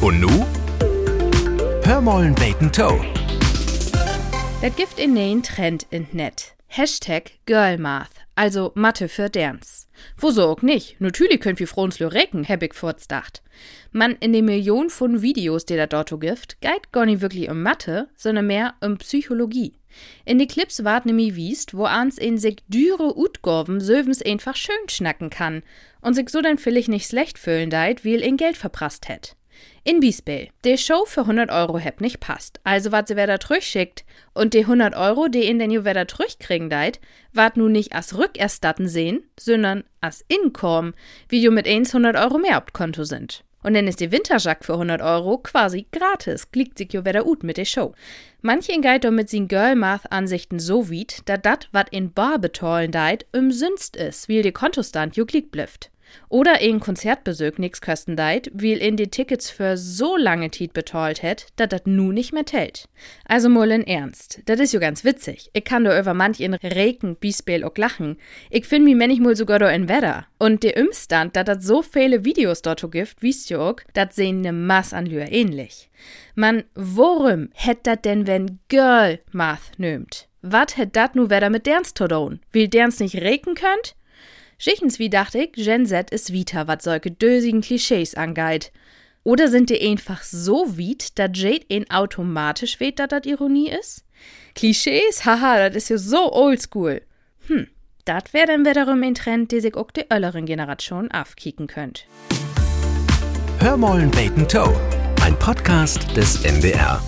Und nu? Hörmollen Bacon Toe. Das gibt in neuen Trend in Net. Hashtag Girlmath, also Mathe für Dance. Wo so auch nicht. Natürlich könnt wir Frons Lyreken, hab ich fortdacht. Man in den Millionen von Videos, die da dort gibt, geht gar nicht wirklich um Mathe, sondern mehr um Psychologie. In die Clips ward nämlich wiest, wo ans in sich düre Utgorben sövens einfach schön schnacken kann und sich so dann vielleicht nicht schlecht fühlen deit, wie in Geld verprasst hätt. In Biesbell, de Show für 100 Euro heb nicht passt, also wat sie wer da schickt und de 100 Euro, die in den ju wer da kriegen deit, wart nu nicht as Rückerstatten sehen, sondern as Inkom, wie ju mit 100 Euro mehr auf Konto sind. Und dann ist die Winterjack für 100 Euro quasi gratis, klickt sich jo wieder ut mit der Show. Manche in geit mit sin Girl-Math-Ansichten so weit, da dat, wat in Bar betollen deit, umsünst is, wie de Kontostand jo klick blifft. Oder ein Konzertbesuch nix kosten deit, weil in die Tickets für so lange Tiet betalt hätt, dat dat nu nicht mehr tellt. Also mal in Ernst, dat is jo ganz witzig. Ich kann da über manch in Reken, Biesbel auch lachen. Ich find mi manchmal sogar da in Wetter. Und der Umstand, dat dat so viele Videos dort gibt, wisst jo auch, dat sehen ne Mass an Lühr ähnlich. Man, worum hätt dat denn, wenn Girl Math nömt? Wat hätt dat nu wieder mit Derns tun? Will Derns nicht reken könnt? Schichtens wie dachte ich, Gen Z ist wieder, was solche dösigen Klischees angeht. Oder sind die einfach so weit, dass Jade ihn automatisch weht, dass das Ironie ist? Klischees? Haha, das ist ja so oldschool. Hm, das wäre dann wiederum ein Trend, der sich auch die älteren Generation aufkicken könnt. Hörmollen Bacon Toe, ein Podcast des NDR.